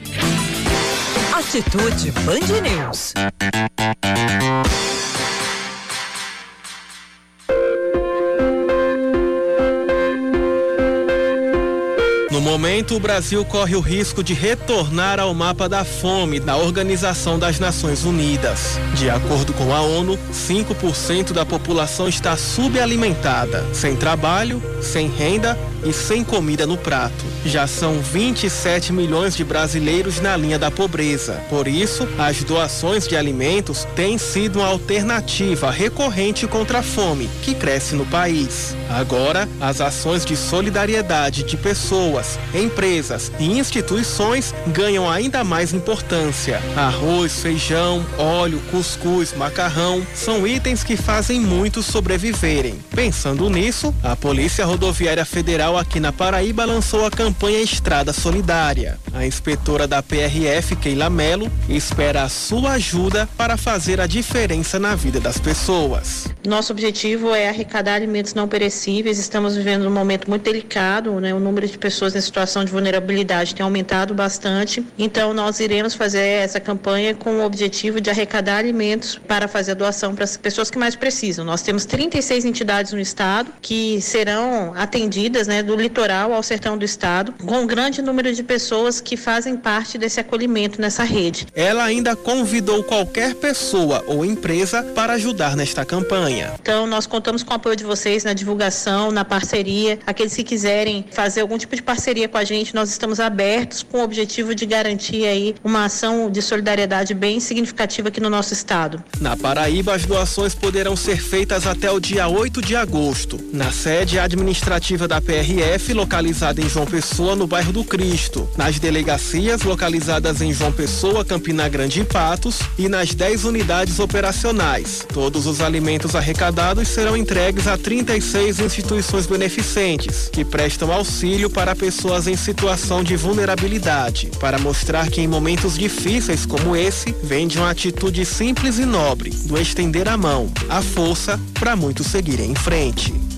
Atitude Band News. Momento, o Brasil corre o risco de retornar ao mapa da fome da Organização das Nações Unidas. De acordo com a ONU, 5% da população está subalimentada, sem trabalho, sem renda e sem comida no prato. Já são 27 milhões de brasileiros na linha da pobreza. Por isso, as doações de alimentos têm sido uma alternativa recorrente contra a fome, que cresce no país. Agora, as ações de solidariedade de pessoas, empresas e instituições ganham ainda mais importância. Arroz, feijão, óleo, cuscuz, macarrão são itens que fazem muitos sobreviverem. Pensando nisso, a Polícia Rodoviária Federal aqui na Paraíba lançou a campanha Estrada Solidária. A inspetora da PRF, Keila Melo, espera a sua ajuda para fazer a diferença na vida das pessoas. Nosso objetivo é arrecadar alimentos não perecíveis. Estamos vivendo um momento muito delicado, né? O número de pessoas em situação de vulnerabilidade tem aumentado bastante. Então, nós iremos fazer essa campanha com o objetivo de arrecadar alimentos para fazer a doação para as pessoas que mais precisam. Nós temos 36 entidades no estado que serão atendidas, né, do litoral ao sertão do estado, com um grande número de pessoas que fazem parte desse acolhimento nessa rede. Ela ainda convidou qualquer pessoa ou empresa para ajudar nesta campanha. Então, nós contamos com o apoio de vocês na divulgação, na parceria. Aqueles que quiserem fazer algum tipo de parceria com a gente, nós estamos abertos com o objetivo de garantir aí uma ação de solidariedade bem significativa aqui no nosso estado. Na Paraíba, as doações poderão ser feitas até o dia 8 de agosto, na sede administrativa da PRF, localizada em João Pessoa, no bairro do Cristo, nas delegacias localizadas em João Pessoa, Campina Grande e Patos e nas 10 unidades operacionais. Todos os alimentos arrecadados serão entregues a 36 instituições beneficentes, que prestam auxílio para pessoas em situação de vulnerabilidade, para mostrar que em momentos difíceis como esse, vende uma atitude simples e nobre do estender a mão, a força para muitos seguirem em frente.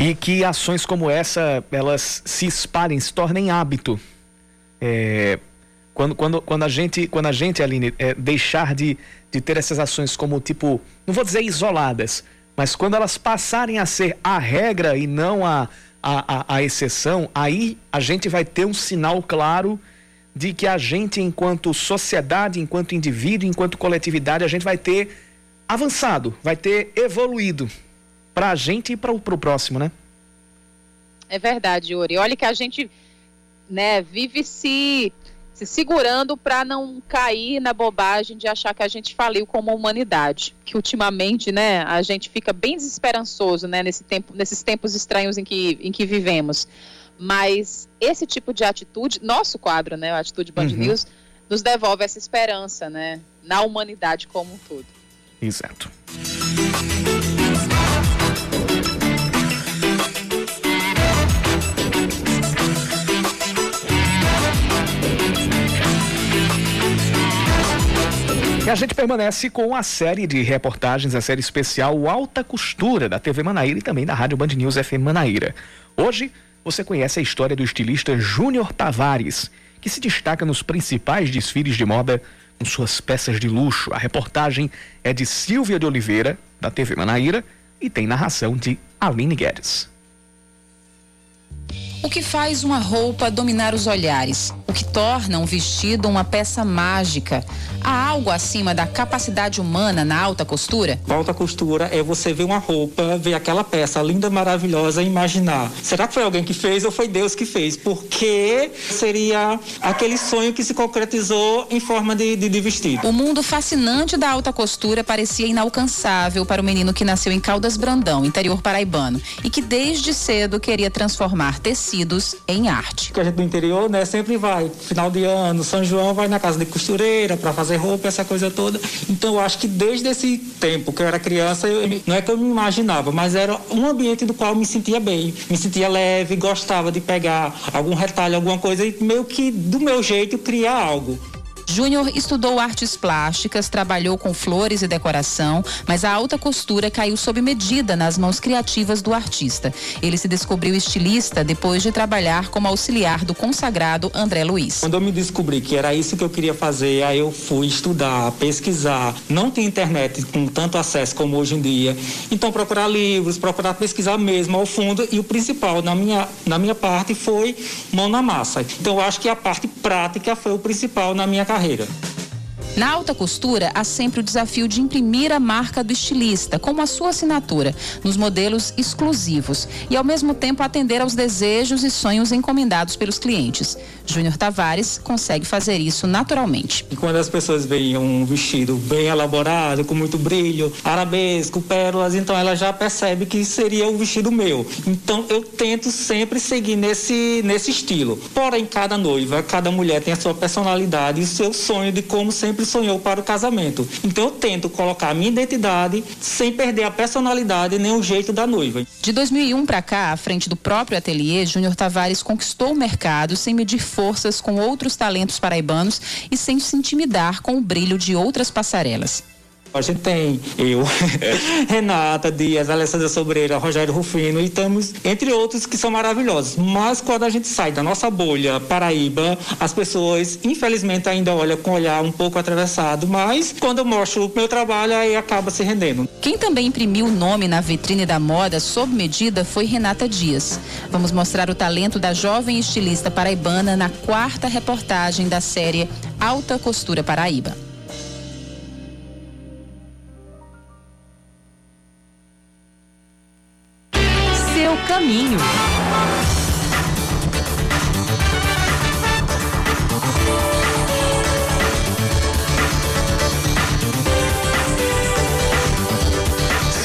E que ações como essa, elas se espalhem, se tornem hábito. É, quando, quando, quando a gente, quando a gente Aline, é, deixar de, de ter essas ações como tipo, não vou dizer isoladas, mas quando elas passarem a ser a regra e não a, a, a, a exceção, aí a gente vai ter um sinal claro de que a gente, enquanto sociedade, enquanto indivíduo, enquanto coletividade, a gente vai ter avançado, vai ter evoluído para a gente e para o próximo, né? É verdade, Yuri. Olha que a gente né, vive se, se segurando para não cair na bobagem de achar que a gente faliu como humanidade. Que ultimamente, né, a gente fica bem desesperançoso, né, nesse tempo, nesses tempos estranhos em que, em que vivemos. Mas esse tipo de atitude, nosso quadro, né, a Atitude Band uhum. News, nos devolve essa esperança, né, na humanidade como um todo. Exato. E a gente permanece com a série de reportagens, a série especial Alta Costura da TV Manaíra e também da Rádio Band News FM Manaíra. Hoje você conhece a história do estilista Júnior Tavares, que se destaca nos principais desfiles de moda com suas peças de luxo. A reportagem é de Silvia de Oliveira, da TV Manaíra, e tem narração de Aline Guedes. O que faz uma roupa dominar os olhares? O que torna um vestido uma peça mágica? Há algo acima da capacidade humana na alta costura? alta costura é você ver uma roupa, ver aquela peça linda, maravilhosa e imaginar. Será que foi alguém que fez ou foi Deus que fez? Porque seria aquele sonho que se concretizou em forma de, de, de vestido. O mundo fascinante da alta costura parecia inalcançável para o menino que nasceu em Caldas Brandão, interior paraibano, e que desde cedo queria transformar tecidos em arte. Que a gente do interior, né, sempre vai final de ano, São João vai na casa de costureira para fazer roupa, essa coisa toda. Então eu acho que desde esse tempo que eu era criança, eu, não é que eu me imaginava, mas era um ambiente do qual eu me sentia bem, me sentia leve, gostava de pegar algum retalho, alguma coisa e meio que do meu jeito criar algo. Júnior estudou artes plásticas, trabalhou com flores e decoração, mas a alta costura caiu sob medida nas mãos criativas do artista. Ele se descobriu estilista depois de trabalhar como auxiliar do consagrado André Luiz. Quando eu me descobri que era isso que eu queria fazer, aí eu fui estudar, pesquisar. Não tinha internet com tanto acesso como hoje em dia. Então procurar livros, procurar pesquisar mesmo ao fundo e o principal na minha, na minha parte foi mão na massa. Então eu acho que a parte prática foi o principal na minha carreira carreira. Na alta costura, há sempre o desafio de imprimir a marca do estilista, como a sua assinatura, nos modelos exclusivos e, ao mesmo tempo, atender aos desejos e sonhos encomendados pelos clientes. Júnior Tavares consegue fazer isso naturalmente. E quando as pessoas veem um vestido bem elaborado, com muito brilho, arabesco, pérolas, então ela já percebe que seria o vestido meu. Então eu tento sempre seguir nesse, nesse estilo. Porém, cada noiva, cada mulher tem a sua personalidade e o seu sonho de como sempre sempre sonhou para o casamento. Então eu tento colocar a minha identidade sem perder a personalidade nem o jeito da noiva. De 2001 para cá, à frente do próprio ateliê, Júnior Tavares conquistou o mercado sem medir forças com outros talentos paraibanos e sem se intimidar com o brilho de outras passarelas. A gente tem eu, (laughs) Renata Dias, Alessandra Sobreira, Rogério Rufino e temos, entre outros, que são maravilhosos. Mas quando a gente sai da nossa bolha Paraíba, as pessoas, infelizmente, ainda olham com o olhar um pouco atravessado. Mas quando eu mostro o meu trabalho, aí acaba se rendendo. Quem também imprimiu o nome na vitrine da moda sob medida foi Renata Dias. Vamos mostrar o talento da jovem estilista paraibana na quarta reportagem da série Alta Costura Paraíba. Caminho.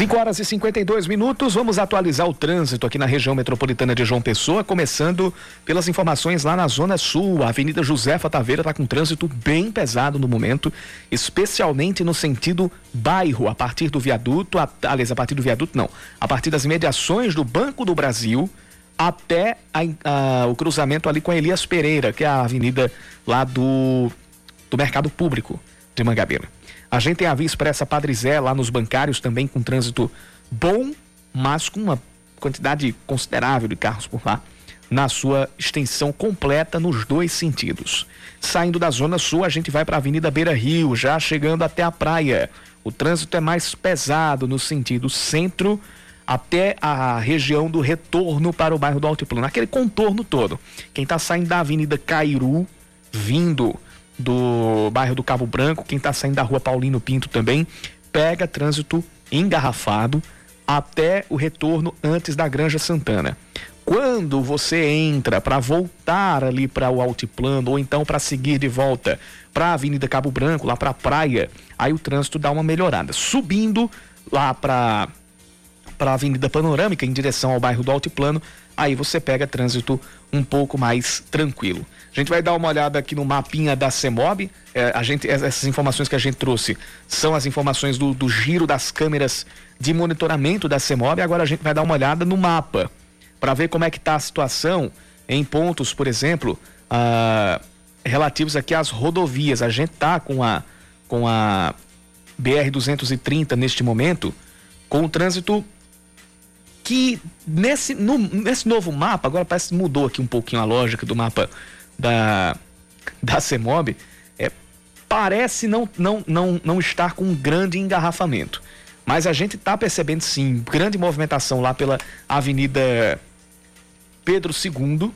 5 horas e 52 minutos, vamos atualizar o trânsito aqui na região metropolitana de João Pessoa, começando pelas informações lá na Zona Sul. A Avenida Josefa Taveira está com trânsito bem pesado no momento, especialmente no sentido bairro, a partir do viaduto, a, aliás, a partir do viaduto não, a partir das imediações do Banco do Brasil até a, a, o cruzamento ali com a Elias Pereira, que é a avenida lá do, do Mercado Público de Mangabeira. A gente tem a Via Expressa Padre Zé lá nos bancários também com trânsito bom, mas com uma quantidade considerável de carros por lá na sua extensão completa nos dois sentidos. Saindo da Zona Sul, a gente vai para a Avenida Beira Rio, já chegando até a praia. O trânsito é mais pesado no sentido centro até a região do retorno para o bairro do Altiplano, aquele contorno todo. Quem está saindo da Avenida Cairu, vindo do bairro do Cabo Branco, quem está saindo da rua Paulino Pinto também, pega trânsito engarrafado até o retorno antes da Granja Santana. Quando você entra para voltar ali para o altiplano ou então para seguir de volta para a Avenida Cabo Branco, lá para a praia, aí o trânsito dá uma melhorada. Subindo lá para para a Avenida Panorâmica em direção ao bairro do Altiplano, aí você pega trânsito um pouco mais tranquilo. A gente vai dar uma olhada aqui no mapinha da CEMOB. É, a gente, essas informações que a gente trouxe são as informações do, do giro das câmeras de monitoramento da CEMOB. Agora a gente vai dar uma olhada no mapa para ver como é que está a situação em pontos, por exemplo, ah, relativos aqui às rodovias. A gente está com a, com a BR-230 neste momento, com o trânsito que nesse, no, nesse novo mapa, agora parece que mudou aqui um pouquinho a lógica do mapa da, (laughs) da CEMOB, é, parece não, não, não, não estar com um grande engarrafamento. Mas a gente está percebendo sim grande movimentação lá pela Avenida Pedro II,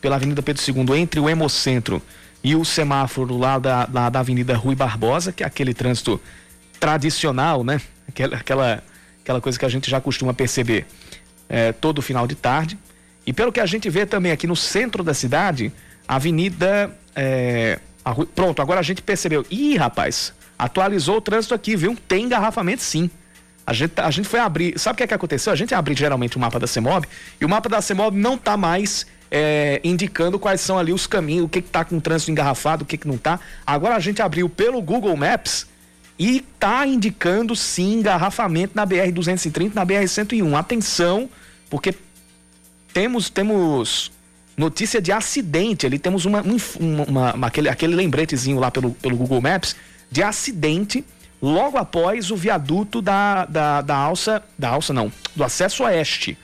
pela Avenida Pedro II, entre o Hemocentro e o semáforo lá da, lá da Avenida Rui Barbosa, que é aquele trânsito tradicional, né? Aquela, aquela, aquela coisa que a gente já costuma perceber é, todo final de tarde. E pelo que a gente vê também aqui no centro da cidade, Avenida. É, a, pronto, agora a gente percebeu. Ih, rapaz, atualizou o trânsito aqui, viu? Tem engarrafamento sim. A gente, a gente foi abrir. Sabe o que, é que aconteceu? A gente abre geralmente o mapa da CEMOB e o mapa da CEMOB não tá mais é, indicando quais são ali os caminhos, o que está com o trânsito engarrafado, o que, que não está. Agora a gente abriu pelo Google Maps e está indicando sim engarrafamento na BR-230 na BR-101. Atenção, porque temos, temos notícia de acidente ali, temos uma, uma, uma, aquele, aquele lembretezinho lá pelo, pelo Google Maps de acidente logo após o viaduto da, da, da alça, da alça não, do acesso oeste.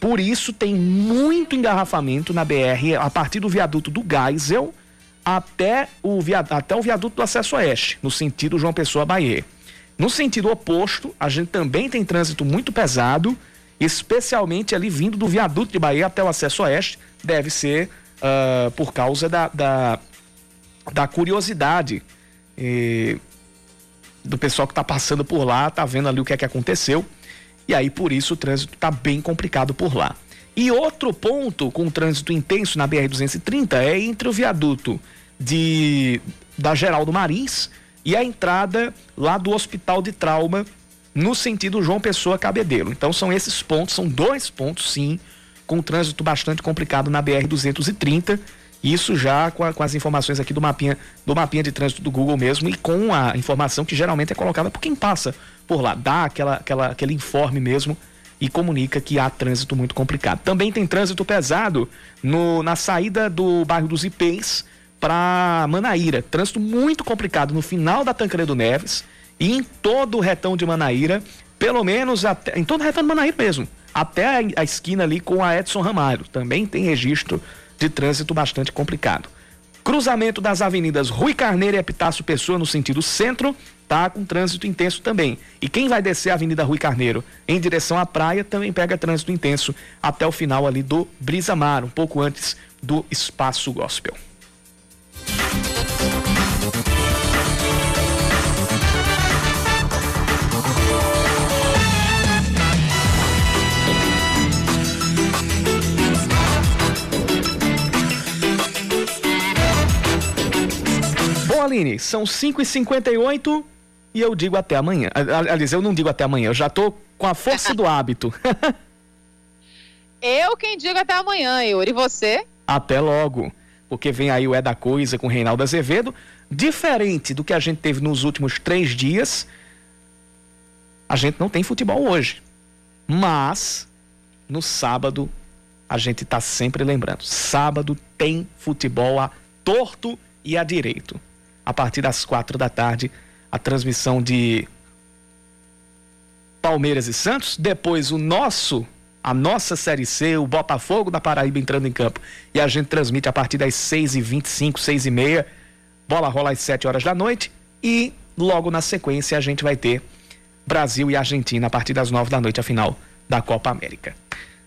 Por isso tem muito engarrafamento na BR a partir do viaduto do Geisel até o, viaduto, até o viaduto do acesso oeste, no sentido João Pessoa Bahia. No sentido oposto, a gente também tem trânsito muito pesado, especialmente ali vindo do viaduto de Bahia até o acesso oeste, deve ser uh, por causa da, da, da curiosidade eh, do pessoal que está passando por lá, tá vendo ali o que é que aconteceu. E aí, por isso, o trânsito está bem complicado por lá. E outro ponto com trânsito intenso na BR-230 é entre o viaduto de, da Geraldo Marins e a entrada lá do Hospital de Trauma no sentido João Pessoa Cabedelo. Então são esses pontos, são dois pontos sim, com trânsito bastante complicado na BR-230. Isso já com, a, com, as informações aqui do mapinha, do mapinha de trânsito do Google mesmo e com a informação que geralmente é colocada por quem passa por lá, dá aquela, aquela, aquele informe mesmo e comunica que há trânsito muito complicado. Também tem trânsito pesado no, na saída do bairro dos Ipês para Manaíra. Trânsito muito complicado no final da Tancredo Neves e em todo o retão de Manaíra, pelo menos até, em todo o retão de Manaíra mesmo, até a, a esquina ali com a Edson Ramalho. Também tem registro de trânsito bastante complicado. Cruzamento das avenidas Rui Carneiro e Epitácio Pessoa no sentido centro, tá com trânsito intenso também. E quem vai descer a Avenida Rui Carneiro em direção à praia também pega trânsito intenso até o final ali do Brisa Mar, um pouco antes do Espaço Gospel. Aline, são 5h58 e eu digo até amanhã. Aliás, eu não digo até amanhã, eu já tô com a força do hábito. (laughs) eu quem digo até amanhã, Yuri. E você? Até logo. Porque vem aí o É da Coisa com Reinaldo Azevedo. Diferente do que a gente teve nos últimos três dias, a gente não tem futebol hoje. Mas, no sábado, a gente está sempre lembrando. Sábado tem futebol a torto e a direito a partir das quatro da tarde, a transmissão de Palmeiras e Santos. Depois o nosso, a nossa Série C, o Botafogo da Paraíba entrando em campo. E a gente transmite a partir das 6h25, 6h30. Bola rola às 7 horas da noite. E logo na sequência a gente vai ter Brasil e Argentina a partir das 9 da noite, a final da Copa América.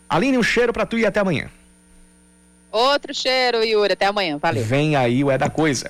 Aline, um cheiro para tu e até amanhã. Outro cheiro, Yuri. Até amanhã. Valeu. Vem aí o É da Coisa.